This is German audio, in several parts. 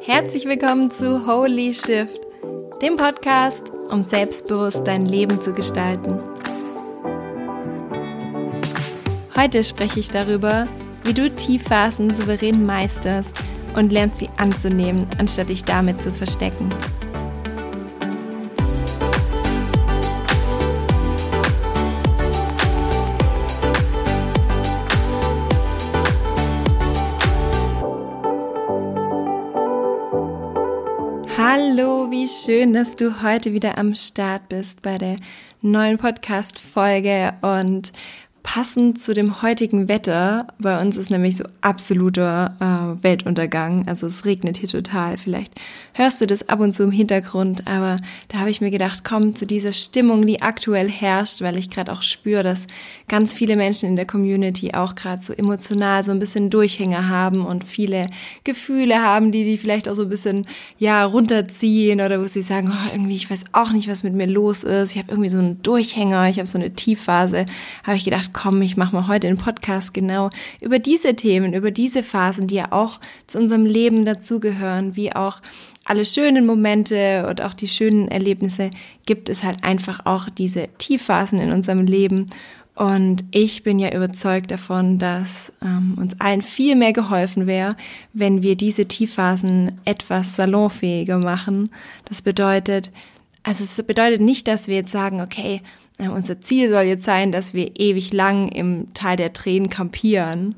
Herzlich willkommen zu Holy Shift, dem Podcast, um selbstbewusst dein Leben zu gestalten. Heute spreche ich darüber, wie du Tiefphasen souverän meisterst und lernst sie anzunehmen, anstatt dich damit zu verstecken. Schön, dass du heute wieder am Start bist bei der neuen Podcast-Folge. Und passend zu dem heutigen Wetter. Bei uns ist nämlich so absoluter äh, Weltuntergang. Also es regnet hier total. Vielleicht hörst du das ab und zu im Hintergrund, aber da habe ich mir gedacht, komm zu dieser Stimmung, die aktuell herrscht, weil ich gerade auch spüre, dass ganz viele Menschen in der Community auch gerade so emotional so ein bisschen Durchhänger haben und viele Gefühle haben, die die vielleicht auch so ein bisschen ja runterziehen oder wo sie sagen, oh, irgendwie ich weiß auch nicht, was mit mir los ist. Ich habe irgendwie so einen Durchhänger, ich habe so eine Tiefphase. Habe ich gedacht, komm, ich mache mal heute einen Podcast genau über diese Themen, über diese Phasen, die ja auch zu unserem Leben dazugehören, wie auch alle schönen Momente und auch die schönen Erlebnisse, gibt es halt einfach auch diese Tiefphasen in unserem Leben. Und ich bin ja überzeugt davon, dass ähm, uns allen viel mehr geholfen wäre, wenn wir diese Tiefphasen etwas salonfähiger machen. Das bedeutet, also es bedeutet nicht, dass wir jetzt sagen, okay, äh, unser Ziel soll jetzt sein, dass wir ewig lang im Tal der Tränen kampieren,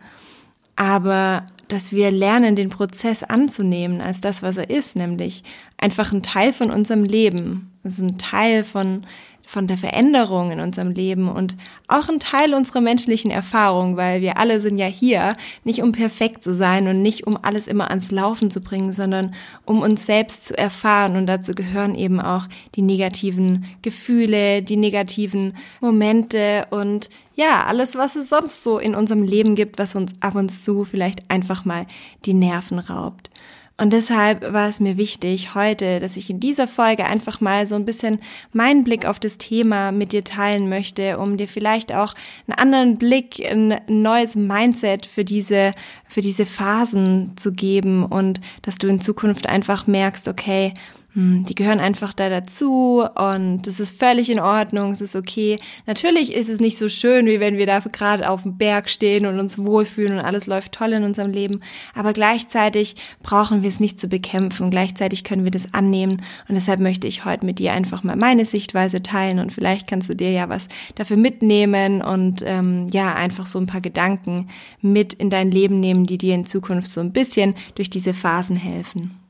aber dass wir lernen, den Prozess anzunehmen als das, was er ist, nämlich einfach ein Teil von unserem Leben. Es ist ein Teil von von der Veränderung in unserem Leben und auch ein Teil unserer menschlichen Erfahrung, weil wir alle sind ja hier, nicht um perfekt zu sein und nicht um alles immer ans Laufen zu bringen, sondern um uns selbst zu erfahren und dazu gehören eben auch die negativen Gefühle, die negativen Momente und ja, alles, was es sonst so in unserem Leben gibt, was uns ab und zu vielleicht einfach mal die Nerven raubt. Und deshalb war es mir wichtig heute, dass ich in dieser Folge einfach mal so ein bisschen meinen Blick auf das Thema mit dir teilen möchte, um dir vielleicht auch einen anderen Blick, ein neues Mindset für diese, für diese Phasen zu geben und dass du in Zukunft einfach merkst, okay, die gehören einfach da dazu und das ist völlig in Ordnung, es ist okay. Natürlich ist es nicht so schön, wie wenn wir da gerade auf dem Berg stehen und uns wohlfühlen und alles läuft toll in unserem Leben, aber gleichzeitig brauchen wir es nicht zu bekämpfen, gleichzeitig können wir das annehmen und deshalb möchte ich heute mit dir einfach mal meine Sichtweise teilen und vielleicht kannst du dir ja was dafür mitnehmen und ähm, ja, einfach so ein paar Gedanken mit in dein Leben nehmen, die dir in Zukunft so ein bisschen durch diese Phasen helfen.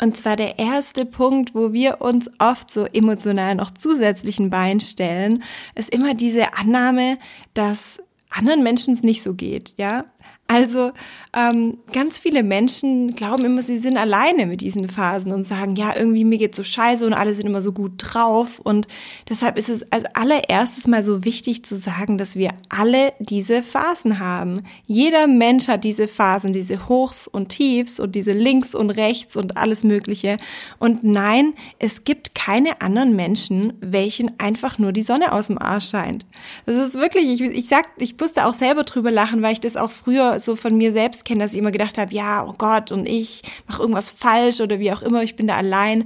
Und zwar der erste Punkt, wo wir uns oft so emotional noch zusätzlichen Bein stellen, ist immer diese Annahme, dass anderen Menschen es nicht so geht, ja. Also ähm, ganz viele Menschen glauben immer, sie sind alleine mit diesen Phasen und sagen, ja, irgendwie mir geht's so scheiße und alle sind immer so gut drauf. Und deshalb ist es als allererstes mal so wichtig zu sagen, dass wir alle diese Phasen haben. Jeder Mensch hat diese Phasen, diese Hochs und Tiefs und diese Links und Rechts und alles Mögliche. Und nein, es gibt keine anderen Menschen, welchen einfach nur die Sonne aus dem Arsch scheint. Das ist wirklich, ich, ich sag, ich musste auch selber drüber lachen, weil ich das auch früher so von mir selbst kenne, dass ich immer gedacht habe, ja, oh Gott, und ich mache irgendwas falsch oder wie auch immer, ich bin da allein.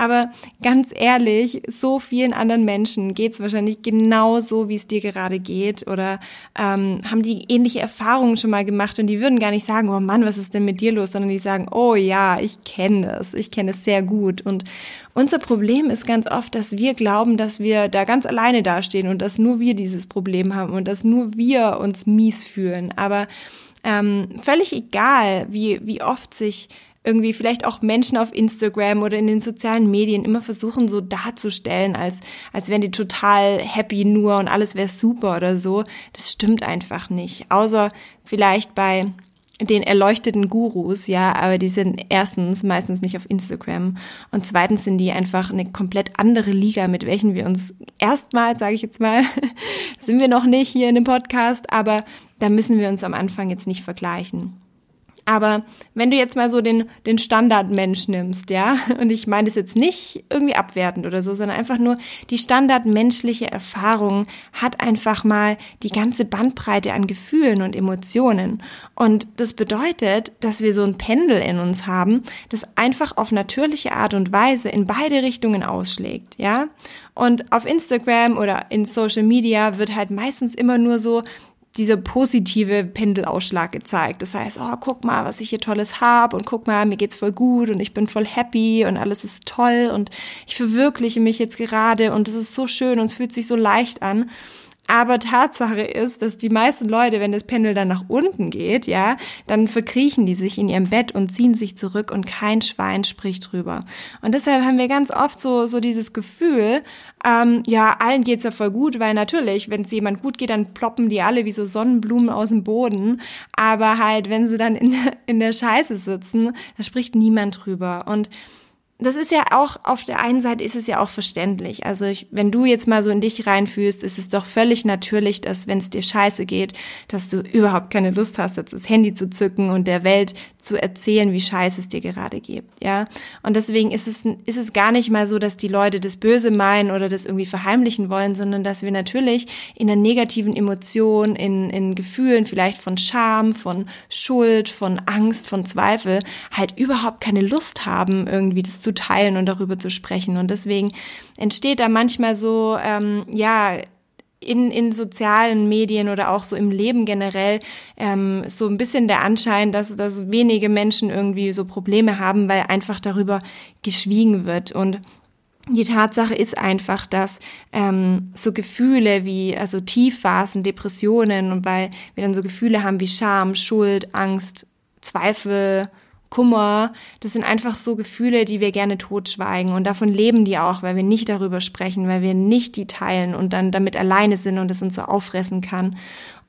Aber ganz ehrlich, so vielen anderen Menschen geht es wahrscheinlich genauso, wie es dir gerade geht oder ähm, haben die ähnliche Erfahrungen schon mal gemacht und die würden gar nicht sagen, oh Mann, was ist denn mit dir los, sondern die sagen, oh ja, ich kenne das, ich kenne es sehr gut. Und unser Problem ist ganz oft, dass wir glauben, dass wir da ganz alleine dastehen und dass nur wir dieses Problem haben und dass nur wir uns mies fühlen. Aber ähm, völlig egal, wie, wie oft sich irgendwie vielleicht auch Menschen auf Instagram oder in den sozialen Medien immer versuchen so darzustellen, als, als wären die total happy nur und alles wäre super oder so. Das stimmt einfach nicht. Außer vielleicht bei den erleuchteten Gurus, ja, aber die sind erstens meistens nicht auf Instagram und zweitens sind die einfach eine komplett andere Liga, mit welchen wir uns erstmal, sage ich jetzt mal, sind wir noch nicht hier in dem Podcast, aber da müssen wir uns am Anfang jetzt nicht vergleichen. Aber wenn du jetzt mal so den, den Standardmensch nimmst, ja, und ich meine das jetzt nicht irgendwie abwertend oder so, sondern einfach nur die standardmenschliche Erfahrung hat einfach mal die ganze Bandbreite an Gefühlen und Emotionen. Und das bedeutet, dass wir so ein Pendel in uns haben, das einfach auf natürliche Art und Weise in beide Richtungen ausschlägt, ja. Und auf Instagram oder in Social Media wird halt meistens immer nur so dieser positive Pendelausschlag gezeigt. Das heißt, oh, guck mal, was ich hier Tolles habe und guck mal, mir geht's voll gut und ich bin voll happy und alles ist toll und ich verwirkliche mich jetzt gerade und es ist so schön und es fühlt sich so leicht an. Aber Tatsache ist, dass die meisten Leute, wenn das Pendel dann nach unten geht, ja, dann verkriechen die sich in ihrem Bett und ziehen sich zurück und kein Schwein spricht drüber. Und deshalb haben wir ganz oft so, so dieses Gefühl, ähm, ja, allen geht's ja voll gut, weil natürlich, wenn es jemand gut geht, dann ploppen die alle wie so Sonnenblumen aus dem Boden. Aber halt, wenn sie dann in, in der Scheiße sitzen, da spricht niemand drüber. Und das ist ja auch, auf der einen Seite ist es ja auch verständlich. Also ich, wenn du jetzt mal so in dich reinfühlst, ist es doch völlig natürlich, dass wenn es dir scheiße geht, dass du überhaupt keine Lust hast, jetzt das Handy zu zücken und der Welt zu erzählen, wie scheiße es dir gerade geht, ja. Und deswegen ist es, ist es gar nicht mal so, dass die Leute das Böse meinen oder das irgendwie verheimlichen wollen, sondern dass wir natürlich in einer negativen Emotion, in, in Gefühlen vielleicht von Scham, von Schuld, von Angst, von Zweifel halt überhaupt keine Lust haben, irgendwie das zu zu teilen und darüber zu sprechen. Und deswegen entsteht da manchmal so, ähm, ja, in, in sozialen Medien oder auch so im Leben generell ähm, so ein bisschen der Anschein, dass, dass wenige Menschen irgendwie so Probleme haben, weil einfach darüber geschwiegen wird. Und die Tatsache ist einfach, dass ähm, so Gefühle wie also Tiefphasen, Depressionen und weil wir dann so Gefühle haben wie Scham, Schuld, Angst, Zweifel, Kummer, das sind einfach so Gefühle, die wir gerne totschweigen und davon leben die auch, weil wir nicht darüber sprechen, weil wir nicht die teilen und dann damit alleine sind und es uns so auffressen kann.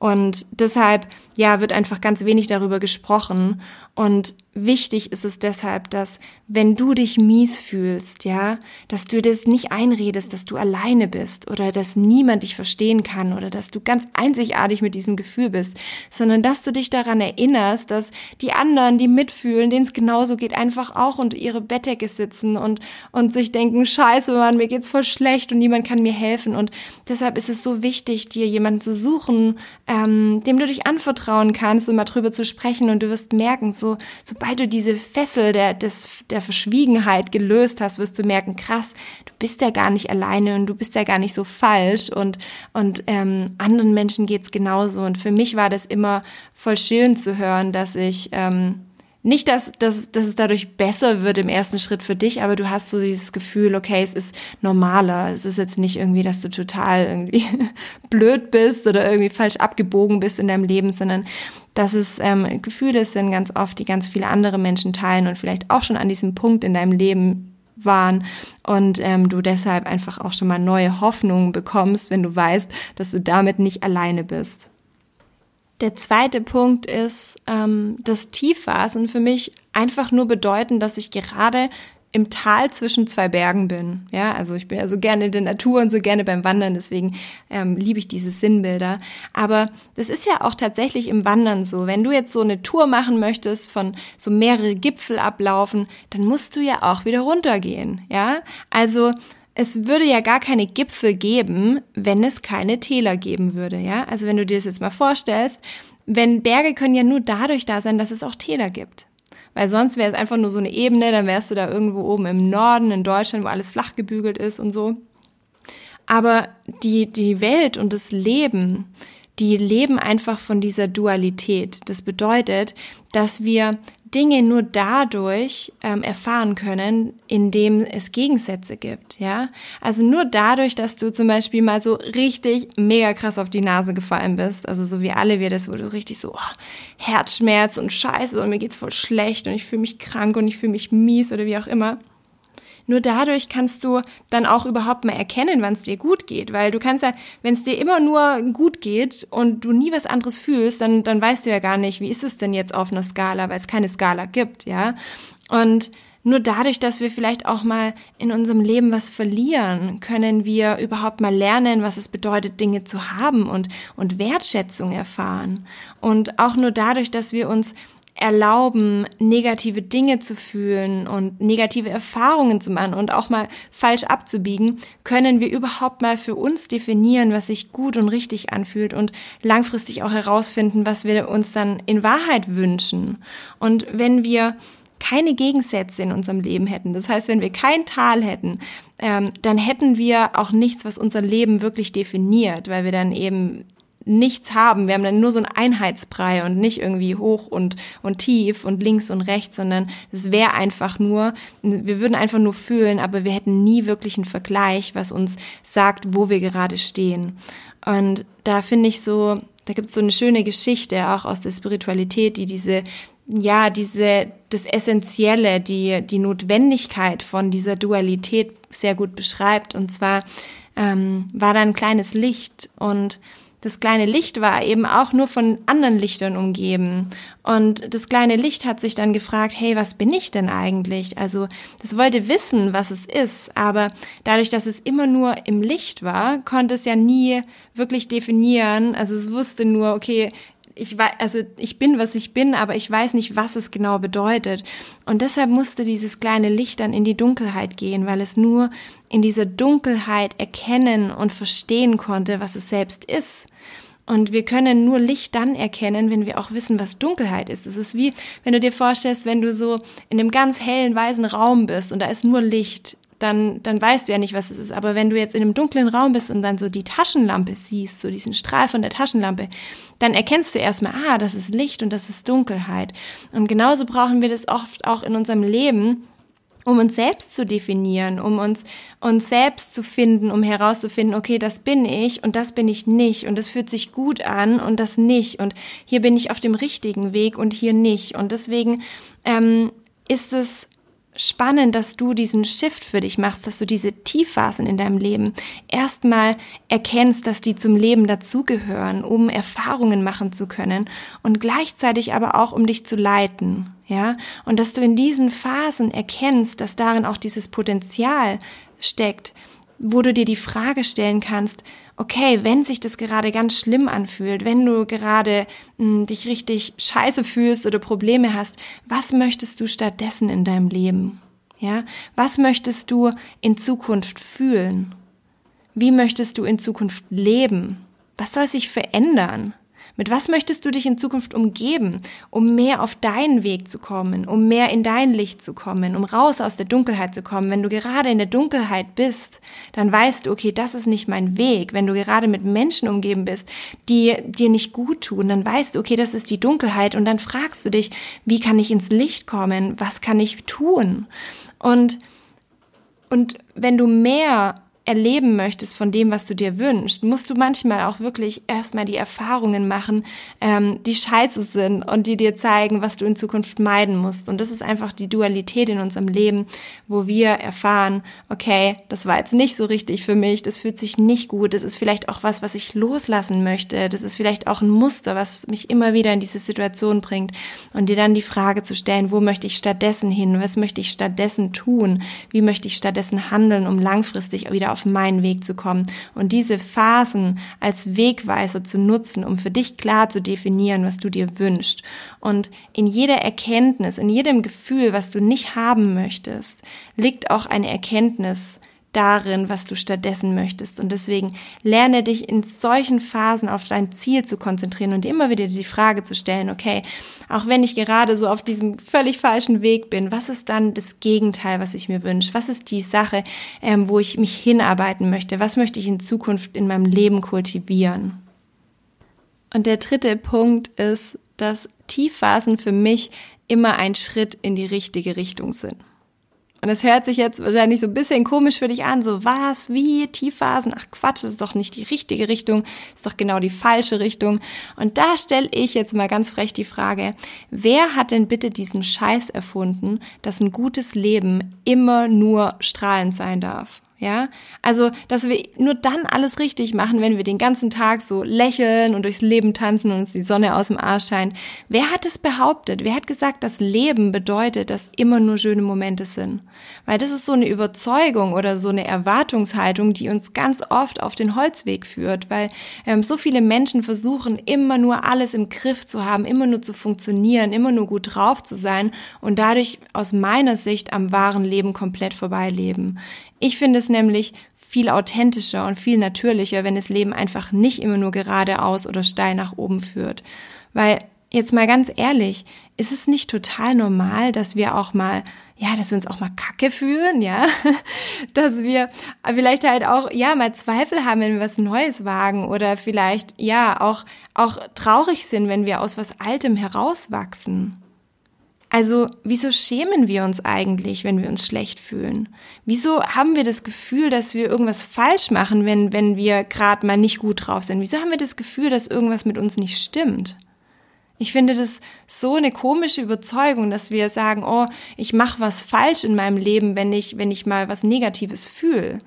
Und deshalb, ja, wird einfach ganz wenig darüber gesprochen. Und wichtig ist es deshalb, dass wenn du dich mies fühlst, ja, dass du das nicht einredest, dass du alleine bist oder dass niemand dich verstehen kann oder dass du ganz einzigartig mit diesem Gefühl bist, sondern dass du dich daran erinnerst, dass die anderen, die mitfühlen, denen es genauso geht, einfach auch unter ihre Bettdecke sitzen und, und sich denken, scheiße, Mann, mir geht's voll schlecht und niemand kann mir helfen. Und deshalb ist es so wichtig, dir jemanden zu suchen, ähm, dem du dich anvertrauen kannst, um mal drüber zu sprechen. Und du wirst merken, so, sobald du diese Fessel der, des, der Verschwiegenheit gelöst hast, wirst du merken, krass, du bist ja gar nicht alleine und du bist ja gar nicht so falsch. Und, und ähm, anderen Menschen geht's genauso. Und für mich war das immer voll schön zu hören, dass ich ähm, nicht, dass, dass, dass es dadurch besser wird im ersten Schritt für dich, aber du hast so dieses Gefühl, okay, es ist normaler. Es ist jetzt nicht irgendwie, dass du total irgendwie blöd bist oder irgendwie falsch abgebogen bist in deinem Leben, sondern dass es ähm, Gefühle sind ganz oft, die ganz viele andere Menschen teilen und vielleicht auch schon an diesem Punkt in deinem Leben waren und ähm, du deshalb einfach auch schon mal neue Hoffnungen bekommst, wenn du weißt, dass du damit nicht alleine bist. Der zweite Punkt ist, ähm, dass Tiefphasen für mich einfach nur bedeuten, dass ich gerade im Tal zwischen zwei Bergen bin. Ja, also ich bin ja so gerne in der Natur und so gerne beim Wandern, deswegen ähm, liebe ich diese Sinnbilder. Aber das ist ja auch tatsächlich im Wandern so. Wenn du jetzt so eine Tour machen möchtest, von so mehrere Gipfel ablaufen, dann musst du ja auch wieder runtergehen. Ja, also es würde ja gar keine Gipfel geben, wenn es keine Täler geben würde, ja? Also wenn du dir das jetzt mal vorstellst, wenn Berge können ja nur dadurch da sein, dass es auch Täler gibt. Weil sonst wäre es einfach nur so eine Ebene, dann wärst du da irgendwo oben im Norden in Deutschland, wo alles flach gebügelt ist und so. Aber die, die Welt und das Leben, die leben einfach von dieser Dualität. Das bedeutet, dass wir Dinge nur dadurch ähm, erfahren können, indem es Gegensätze gibt, ja. Also nur dadurch, dass du zum Beispiel mal so richtig mega krass auf die Nase gefallen bist, also so wie alle wir das, wo du richtig so oh, Herzschmerz und Scheiße und mir geht's voll schlecht und ich fühle mich krank und ich fühle mich mies oder wie auch immer nur dadurch kannst du dann auch überhaupt mal erkennen, wann es dir gut geht. Weil du kannst ja, wenn es dir immer nur gut geht und du nie was anderes fühlst, dann, dann weißt du ja gar nicht, wie ist es denn jetzt auf einer Skala, weil es keine Skala gibt, ja. Und nur dadurch, dass wir vielleicht auch mal in unserem Leben was verlieren, können wir überhaupt mal lernen, was es bedeutet, Dinge zu haben und, und Wertschätzung erfahren. Und auch nur dadurch, dass wir uns erlauben, negative Dinge zu fühlen und negative Erfahrungen zu machen und auch mal falsch abzubiegen, können wir überhaupt mal für uns definieren, was sich gut und richtig anfühlt und langfristig auch herausfinden, was wir uns dann in Wahrheit wünschen. Und wenn wir keine Gegensätze in unserem Leben hätten, das heißt, wenn wir kein Tal hätten, ähm, dann hätten wir auch nichts, was unser Leben wirklich definiert, weil wir dann eben nichts haben. Wir haben dann nur so einen Einheitsbrei und nicht irgendwie hoch und, und tief und links und rechts, sondern es wäre einfach nur, wir würden einfach nur fühlen, aber wir hätten nie wirklich einen Vergleich, was uns sagt, wo wir gerade stehen. Und da finde ich so, da gibt es so eine schöne Geschichte auch aus der Spiritualität, die diese ja, diese, das Essentielle, die, die Notwendigkeit von dieser Dualität sehr gut beschreibt. Und zwar ähm, war da ein kleines Licht und das kleine Licht war eben auch nur von anderen Lichtern umgeben. Und das kleine Licht hat sich dann gefragt, hey, was bin ich denn eigentlich? Also das wollte wissen, was es ist, aber dadurch, dass es immer nur im Licht war, konnte es ja nie wirklich definieren. Also es wusste nur, okay, ich weiß, also ich bin, was ich bin, aber ich weiß nicht, was es genau bedeutet. Und deshalb musste dieses kleine Licht dann in die Dunkelheit gehen, weil es nur in dieser Dunkelheit erkennen und verstehen konnte, was es selbst ist. Und wir können nur Licht dann erkennen, wenn wir auch wissen, was Dunkelheit ist. Es ist wie, wenn du dir vorstellst, wenn du so in einem ganz hellen, weißen Raum bist und da ist nur Licht dann, dann weißt du ja nicht, was es ist. Aber wenn du jetzt in einem dunklen Raum bist und dann so die Taschenlampe siehst, so diesen Strahl von der Taschenlampe, dann erkennst du erstmal, ah, das ist Licht und das ist Dunkelheit. Und genauso brauchen wir das oft auch in unserem Leben, um uns selbst zu definieren, um uns, uns selbst zu finden, um herauszufinden, okay, das bin ich und das bin ich nicht und das fühlt sich gut an und das nicht und hier bin ich auf dem richtigen Weg und hier nicht. Und deswegen ähm, ist es spannend, dass du diesen Shift für dich machst, dass du diese Tiefphasen in deinem Leben erstmal erkennst, dass die zum Leben dazugehören, um Erfahrungen machen zu können und gleichzeitig aber auch um dich zu leiten, ja? Und dass du in diesen Phasen erkennst, dass darin auch dieses Potenzial steckt, wo du dir die Frage stellen kannst, okay, wenn sich das gerade ganz schlimm anfühlt, wenn du gerade mh, hm, dich richtig scheiße fühlst oder Probleme hast, was möchtest du stattdessen in deinem Leben? Ja, was möchtest du in Zukunft fühlen? Wie möchtest du in Zukunft leben? Was soll sich verändern? Mit was möchtest du dich in Zukunft umgeben, um mehr auf deinen Weg zu kommen, um mehr in dein Licht zu kommen, um raus aus der Dunkelheit zu kommen? Wenn du gerade in der Dunkelheit bist, dann weißt du, okay, das ist nicht mein Weg. Wenn du gerade mit Menschen umgeben bist, die dir nicht gut tun, dann weißt du, okay, das ist die Dunkelheit und dann fragst du dich, wie kann ich ins Licht kommen? Was kann ich tun? Und und wenn du mehr erleben möchtest von dem, was du dir wünschst, musst du manchmal auch wirklich erstmal die Erfahrungen machen, ähm, die scheiße sind und die dir zeigen, was du in Zukunft meiden musst. Und das ist einfach die Dualität in unserem Leben, wo wir erfahren, okay, das war jetzt nicht so richtig für mich, das fühlt sich nicht gut, das ist vielleicht auch was, was ich loslassen möchte, das ist vielleicht auch ein Muster, was mich immer wieder in diese Situation bringt. Und dir dann die Frage zu stellen, wo möchte ich stattdessen hin, was möchte ich stattdessen tun, wie möchte ich stattdessen handeln, um langfristig wieder auf meinen Weg zu kommen und diese Phasen als Wegweiser zu nutzen, um für dich klar zu definieren, was du dir wünschst. Und in jeder Erkenntnis, in jedem Gefühl, was du nicht haben möchtest, liegt auch eine Erkenntnis, darin, was du stattdessen möchtest. Und deswegen lerne dich in solchen Phasen auf dein Ziel zu konzentrieren und immer wieder die Frage zu stellen, okay, auch wenn ich gerade so auf diesem völlig falschen Weg bin, was ist dann das Gegenteil, was ich mir wünsche? Was ist die Sache, ähm, wo ich mich hinarbeiten möchte? Was möchte ich in Zukunft in meinem Leben kultivieren? Und der dritte Punkt ist, dass Tiefphasen für mich immer ein Schritt in die richtige Richtung sind. Und es hört sich jetzt wahrscheinlich so ein bisschen komisch für dich an, so was, wie, Tiefphasen, ach Quatsch, das ist doch nicht die richtige Richtung, ist doch genau die falsche Richtung. Und da stelle ich jetzt mal ganz frech die Frage, wer hat denn bitte diesen Scheiß erfunden, dass ein gutes Leben immer nur strahlend sein darf? Ja, also, dass wir nur dann alles richtig machen, wenn wir den ganzen Tag so lächeln und durchs Leben tanzen und uns die Sonne aus dem Arsch scheint. Wer hat es behauptet? Wer hat gesagt, dass Leben bedeutet, dass immer nur schöne Momente sind? Weil das ist so eine Überzeugung oder so eine Erwartungshaltung, die uns ganz oft auf den Holzweg führt, weil ähm, so viele Menschen versuchen, immer nur alles im Griff zu haben, immer nur zu funktionieren, immer nur gut drauf zu sein und dadurch aus meiner Sicht am wahren Leben komplett vorbeileben. Ich finde es nämlich viel authentischer und viel natürlicher, wenn das Leben einfach nicht immer nur geradeaus oder steil nach oben führt. Weil, jetzt mal ganz ehrlich, ist es nicht total normal, dass wir auch mal, ja, dass wir uns auch mal kacke fühlen, ja? Dass wir vielleicht halt auch, ja, mal Zweifel haben, wenn wir was Neues wagen oder vielleicht, ja, auch, auch traurig sind, wenn wir aus was Altem herauswachsen. Also wieso schämen wir uns eigentlich, wenn wir uns schlecht fühlen? Wieso haben wir das Gefühl, dass wir irgendwas falsch machen, wenn, wenn wir gerade mal nicht gut drauf sind? Wieso haben wir das Gefühl, dass irgendwas mit uns nicht stimmt? Ich finde das so eine komische Überzeugung, dass wir sagen, oh, ich mache was falsch in meinem Leben, wenn ich, wenn ich mal was Negatives fühle.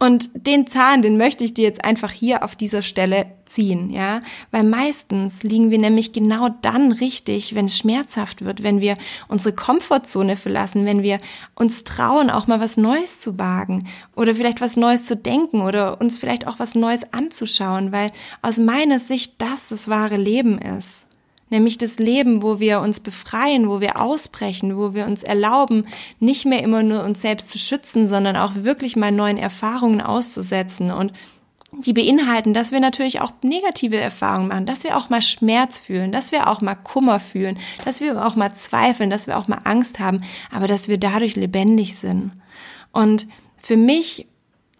Und den Zahn, den möchte ich dir jetzt einfach hier auf dieser Stelle ziehen, ja? Weil meistens liegen wir nämlich genau dann richtig, wenn es schmerzhaft wird, wenn wir unsere Komfortzone verlassen, wenn wir uns trauen, auch mal was Neues zu wagen oder vielleicht was Neues zu denken oder uns vielleicht auch was Neues anzuschauen, weil aus meiner Sicht das das wahre Leben ist nämlich das Leben, wo wir uns befreien, wo wir ausbrechen, wo wir uns erlauben, nicht mehr immer nur uns selbst zu schützen, sondern auch wirklich mal neuen Erfahrungen auszusetzen und die beinhalten, dass wir natürlich auch negative Erfahrungen machen, dass wir auch mal Schmerz fühlen, dass wir auch mal Kummer fühlen, dass wir auch mal zweifeln, dass wir auch mal Angst haben, aber dass wir dadurch lebendig sind. Und für mich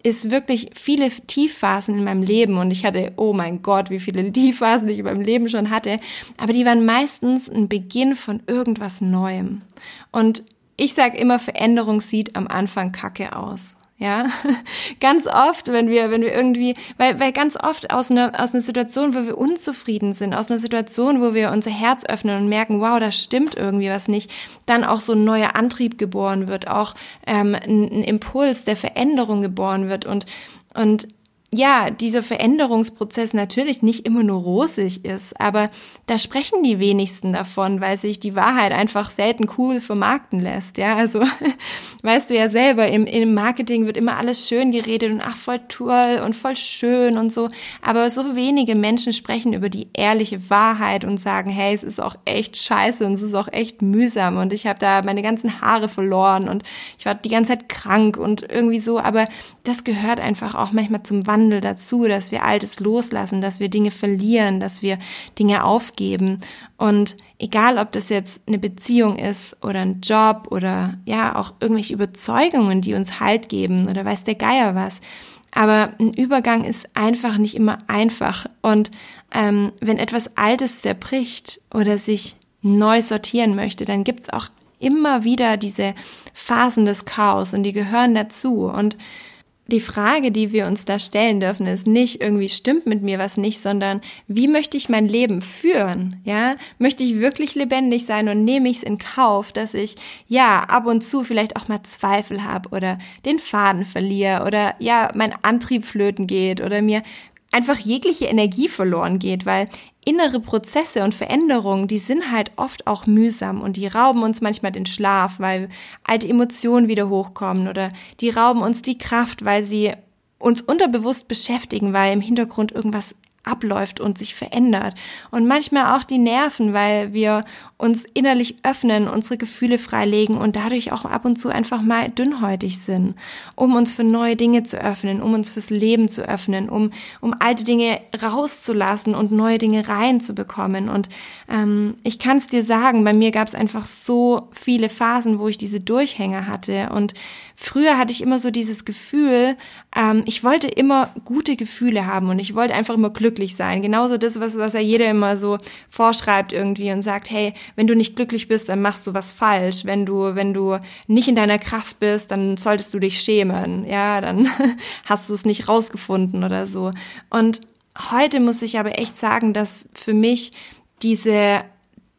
ist wirklich viele Tiefphasen in meinem Leben und ich hatte, oh mein Gott, wie viele Tiefphasen ich in meinem Leben schon hatte, aber die waren meistens ein Beginn von irgendwas Neuem. Und ich sage immer, Veränderung sieht am Anfang kacke aus. Ja, ganz oft, wenn wir, wenn wir irgendwie, weil, weil ganz oft aus einer, aus einer Situation, wo wir unzufrieden sind, aus einer Situation, wo wir unser Herz öffnen und merken, wow, da stimmt irgendwie was nicht, dann auch so ein neuer Antrieb geboren wird, auch ähm, ein, ein Impuls der Veränderung geboren wird und, und ja, dieser Veränderungsprozess natürlich nicht immer nur rosig ist, aber da sprechen die wenigsten davon, weil sich die Wahrheit einfach selten cool vermarkten lässt. Ja, also weißt du ja selber, im, im Marketing wird immer alles schön geredet und ach, voll toll und voll schön und so. Aber so wenige Menschen sprechen über die ehrliche Wahrheit und sagen, hey, es ist auch echt scheiße und es ist auch echt mühsam und ich habe da meine ganzen Haare verloren und ich war die ganze Zeit krank und irgendwie so. Aber das gehört einfach auch manchmal zum Wandel Wandel dazu, dass wir Altes loslassen, dass wir Dinge verlieren, dass wir Dinge aufgeben. Und egal, ob das jetzt eine Beziehung ist oder ein Job oder ja, auch irgendwelche Überzeugungen, die uns Halt geben oder weiß der Geier was. Aber ein Übergang ist einfach nicht immer einfach. Und ähm, wenn etwas Altes zerbricht oder sich neu sortieren möchte, dann gibt's auch immer wieder diese Phasen des Chaos und die gehören dazu. Und die Frage, die wir uns da stellen dürfen, ist nicht irgendwie stimmt mit mir was nicht, sondern wie möchte ich mein Leben führen? Ja, möchte ich wirklich lebendig sein und nehme ich es in Kauf, dass ich ja ab und zu vielleicht auch mal Zweifel habe oder den Faden verliere oder ja mein Antrieb flöten geht oder mir einfach jegliche Energie verloren geht, weil innere Prozesse und Veränderungen, die sind halt oft auch mühsam und die rauben uns manchmal den Schlaf, weil alte Emotionen wieder hochkommen oder die rauben uns die Kraft, weil sie uns unterbewusst beschäftigen, weil im Hintergrund irgendwas abläuft und sich verändert. Und manchmal auch die Nerven, weil wir uns innerlich öffnen, unsere Gefühle freilegen und dadurch auch ab und zu einfach mal dünnhäutig sind, um uns für neue Dinge zu öffnen, um uns fürs Leben zu öffnen, um, um alte Dinge rauszulassen und neue Dinge reinzubekommen. Und ähm, ich kann es dir sagen, bei mir gab es einfach so viele Phasen, wo ich diese Durchhänger hatte. Und früher hatte ich immer so dieses Gefühl, ähm, ich wollte immer gute Gefühle haben und ich wollte einfach immer glücklich sein. Genauso das, was, was ja jeder immer so vorschreibt irgendwie und sagt, hey, wenn du nicht glücklich bist, dann machst du was falsch. Wenn du, wenn du nicht in deiner Kraft bist, dann solltest du dich schämen. Ja, dann hast du es nicht rausgefunden oder so. Und heute muss ich aber echt sagen, dass für mich diese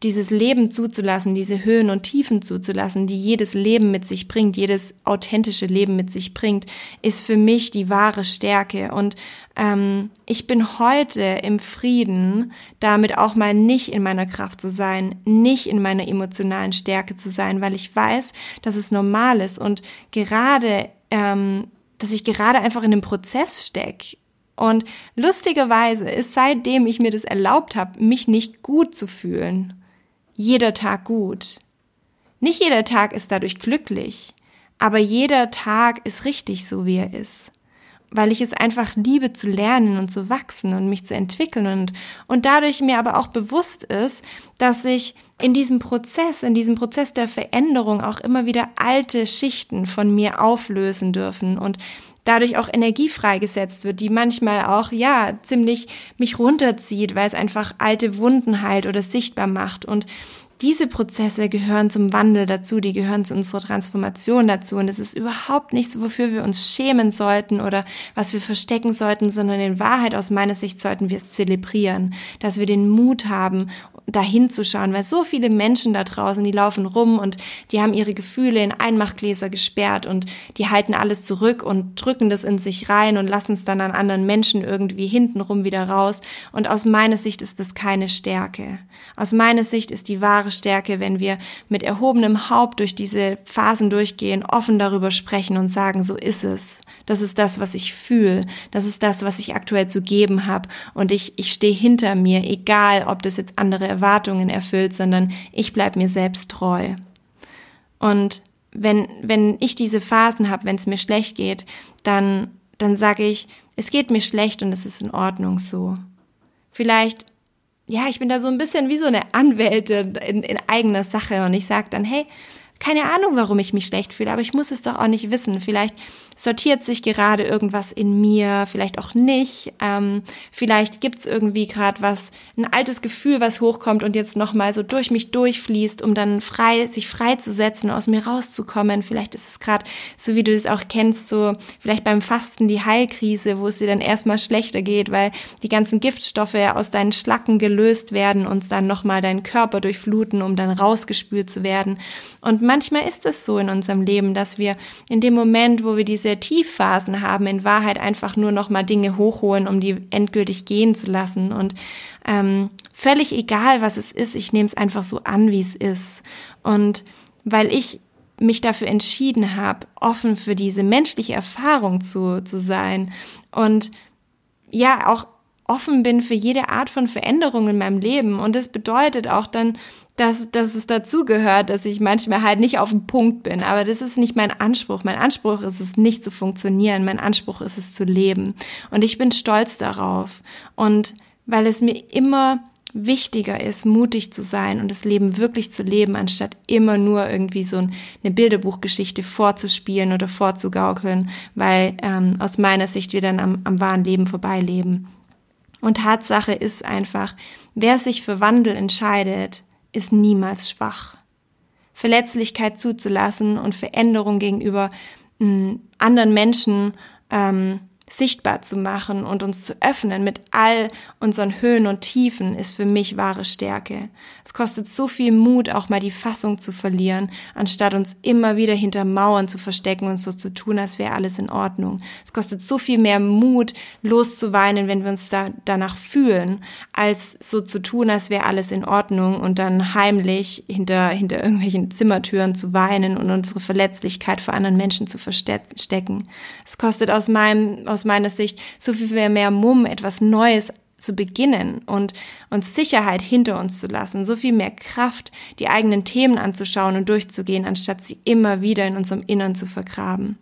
dieses Leben zuzulassen, diese Höhen und Tiefen zuzulassen, die jedes Leben mit sich bringt, jedes authentische Leben mit sich bringt, ist für mich die wahre Stärke. Und ähm, ich bin heute im Frieden, damit auch mal nicht in meiner Kraft zu sein, nicht in meiner emotionalen Stärke zu sein, weil ich weiß, dass es normal ist und gerade, ähm, dass ich gerade einfach in einem Prozess stecke und lustigerweise ist seitdem ich mir das erlaubt habe, mich nicht gut zu fühlen, jeder Tag gut. Nicht jeder Tag ist dadurch glücklich, aber jeder Tag ist richtig so, wie er ist. Weil ich es einfach liebe zu lernen und zu wachsen und mich zu entwickeln und, und dadurch mir aber auch bewusst ist, dass ich in diesem Prozess, in diesem Prozess der Veränderung auch immer wieder alte Schichten von mir auflösen dürfen und dadurch auch Energie freigesetzt wird, die manchmal auch, ja, ziemlich mich runterzieht, weil es einfach alte Wunden heilt oder sichtbar macht. Und diese Prozesse gehören zum Wandel dazu, die gehören zu unserer Transformation dazu. Und es ist überhaupt nichts, wofür wir uns schämen sollten oder was wir verstecken sollten, sondern in Wahrheit aus meiner Sicht sollten wir es zelebrieren, dass wir den Mut haben, dahin zu schauen, weil so viele Menschen da draußen, die laufen rum und die haben ihre Gefühle in Einmachgläser gesperrt und die halten alles zurück und drücken das in sich rein und lassen es dann an anderen Menschen irgendwie hintenrum wieder raus. Und aus meiner Sicht ist das keine Stärke. Aus meiner Sicht ist die wahre Stärke, wenn wir mit erhobenem Haupt durch diese Phasen durchgehen, offen darüber sprechen und sagen, so ist es. Das ist das, was ich fühle. Das ist das, was ich aktuell zu geben habe. Und ich, ich stehe hinter mir, egal ob das jetzt andere Erwartungen erfüllt, sondern ich bleibe mir selbst treu. Und wenn, wenn ich diese Phasen habe, wenn es mir schlecht geht, dann, dann sage ich, es geht mir schlecht und es ist in Ordnung so. Vielleicht, ja, ich bin da so ein bisschen wie so eine Anwältin in, in eigener Sache und ich sage dann, hey, keine Ahnung, warum ich mich schlecht fühle, aber ich muss es doch auch nicht wissen. Vielleicht sortiert sich gerade irgendwas in mir, vielleicht auch nicht. Ähm, vielleicht gibt's irgendwie gerade was, ein altes Gefühl, was hochkommt und jetzt nochmal so durch mich durchfließt, um dann frei, sich freizusetzen, aus mir rauszukommen. Vielleicht ist es gerade, so wie du es auch kennst, so vielleicht beim Fasten die Heilkrise, wo es dir dann erstmal schlechter geht, weil die ganzen Giftstoffe aus deinen Schlacken gelöst werden und dann nochmal deinen Körper durchfluten, um dann rausgespült zu werden. Und manchmal ist es so in unserem Leben, dass wir in dem Moment, wo wir diese Tiefphasen haben, in Wahrheit einfach nur noch mal Dinge hochholen, um die endgültig gehen zu lassen. Und ähm, völlig egal, was es ist, ich nehme es einfach so an, wie es ist. Und weil ich mich dafür entschieden habe, offen für diese menschliche Erfahrung zu, zu sein und ja, auch offen bin für jede Art von Veränderung in meinem Leben. Und das bedeutet auch dann, dass, dass es dazugehört, dass ich manchmal halt nicht auf dem Punkt bin. Aber das ist nicht mein Anspruch. Mein Anspruch ist es nicht zu funktionieren. Mein Anspruch ist es zu leben. Und ich bin stolz darauf. Und weil es mir immer wichtiger ist, mutig zu sein und das Leben wirklich zu leben, anstatt immer nur irgendwie so eine Bilderbuchgeschichte vorzuspielen oder vorzugaukeln, weil ähm, aus meiner Sicht wir dann am, am wahren Leben vorbeileben. Und Tatsache ist einfach, wer sich für Wandel entscheidet, ist niemals schwach. Verletzlichkeit zuzulassen und Veränderung gegenüber mh, mm, anderen Menschen ähm, sichtbar zu machen und uns zu öffnen mit all unseren Höhen und Tiefen ist für mich wahre Stärke. Es kostet so viel Mut, auch mal die Fassung zu verlieren, anstatt uns immer wieder hinter Mauern zu verstecken und so zu tun, als wäre alles in Ordnung. Es kostet so viel mehr Mut, loszuweinen, wenn wir uns da, danach fühlen, als so zu tun, als wäre alles in Ordnung und dann heimlich hinter, hinter irgendwelchen Zimmertüren zu weinen und unsere Verletzlichkeit vor anderen Menschen zu verstecken. Es kostet aus meinem, aus meiner Sicht so viel mehr Mumm, etwas Neues zu beginnen und uns Sicherheit hinter uns zu lassen, so viel mehr Kraft, die eigenen Themen anzuschauen und durchzugehen, anstatt sie immer wieder in unserem Innern zu vergraben.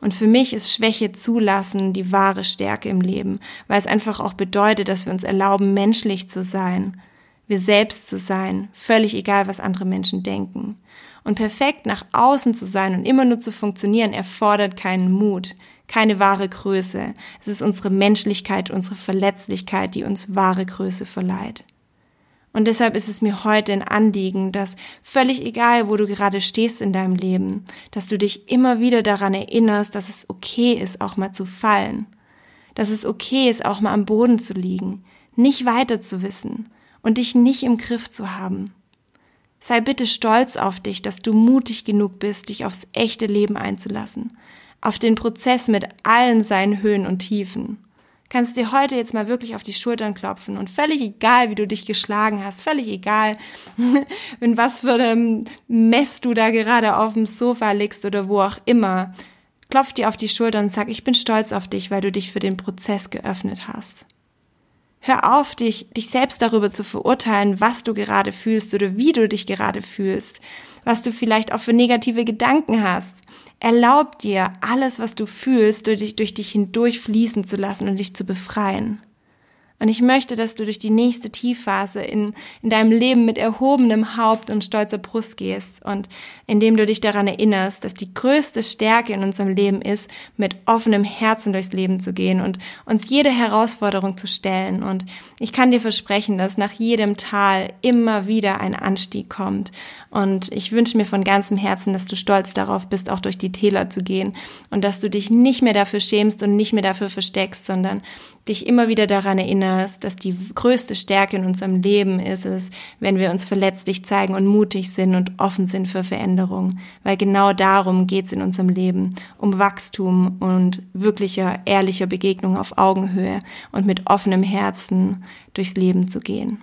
Und für mich ist Schwäche zulassen die wahre Stärke im Leben, weil es einfach auch bedeutet, dass wir uns erlauben, menschlich zu sein, wir selbst zu sein, völlig egal, was andere Menschen denken. Und perfekt nach außen zu sein und immer nur zu funktionieren, erfordert keinen Mut, keine wahre Größe. Es ist unsere Menschlichkeit, unsere Verletzlichkeit, die uns wahre Größe verleiht. Und deshalb ist es mir heute ein Anliegen, dass völlig egal, wo du gerade stehst in deinem Leben, dass du dich immer wieder daran erinnerst, dass es okay ist, auch mal zu fallen. Dass es okay ist, auch mal am Boden zu liegen, nicht weiter zu wissen und dich nicht im Griff zu haben. Sei bitte stolz auf dich, dass du mutig genug bist, dich aufs echte Leben einzulassen, auf den Prozess mit allen seinen Höhen und Tiefen. Kannst dir heute jetzt mal wirklich auf die Schultern klopfen und völlig egal, wie du dich geschlagen hast, völlig egal, in was für einem Mess du da gerade auf dem Sofa liegst oder wo auch immer, klopf dir auf die Schultern und sag, ich bin stolz auf dich, weil du dich für den Prozess geöffnet hast. Hör auf, dich, dich selbst darüber zu verurteilen, was du gerade fühlst oder wie du dich gerade fühlst, was du vielleicht auch für negative Gedanken hast. Erlaub dir, alles, was du fühlst, durch dich, durch dich hindurch fließen zu lassen und dich zu befreien. Und ich möchte, dass du durch die nächste Tiefphase in, in deinem Leben mit erhobenem Haupt und stolzer Brust gehst und indem du dich daran erinnerst, dass die größte Stärke in unserem Leben ist, mit offenem Herzen durchs Leben zu gehen und uns jede Herausforderung zu stellen. Und ich kann dir versprechen, dass nach jedem Tal immer wieder ein Anstieg kommt. Und ich wünsche mir von ganzem Herzen, dass du stolz darauf bist, auch durch die Täler zu gehen und dass du dich nicht mehr dafür schämst und nicht mehr dafür versteckst, sondern dich immer wieder daran erinnerst, dass die größte Stärke in unserem Leben ist es, wenn wir uns verletzlich zeigen und mutig sind und offen sind für Veränderung. Weil genau darum geht's in unserem Leben, um Wachstum und wirklicher, ehrlicher Begegnung auf Augenhöhe und mit offenem Herzen durchs Leben zu gehen.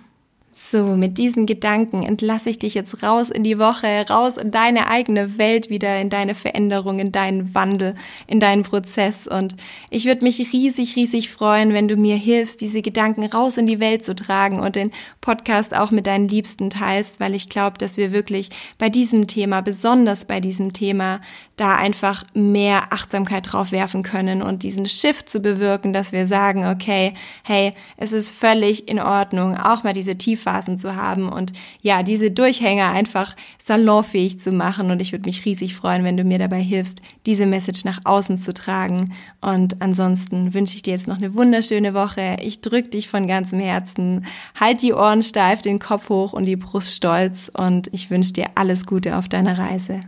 So, mit diesen Gedanken entlasse ich dich jetzt raus in die Woche, raus in deine eigene Welt wieder, in deine Veränderung, in deinen Wandel, in deinen Prozess. Und ich würde mich riesig, riesig freuen, wenn du mir hilfst, diese Gedanken raus in die Welt zu tragen und den Podcast auch mit deinen Liebsten teilst, weil ich glaube, dass wir wirklich bei diesem Thema, besonders bei diesem Thema, da einfach mehr Achtsamkeit drauf werfen können und diesen Shift zu bewirken, dass wir sagen, okay, hey, es ist völlig in Ordnung, auch mal diese Tiefphasen zu haben und ja, diese Durchhänger einfach salonfähig zu machen. Und ich würde mich riesig freuen, wenn du mir dabei hilfst, diese Message nach außen zu tragen. Und ansonsten wünsche ich dir jetzt noch eine wunderschöne Woche. Ich drücke dich von ganzem Herzen. Halt die Ohren steif, den Kopf hoch und die Brust stolz. Und ich wünsche dir alles Gute auf deiner Reise.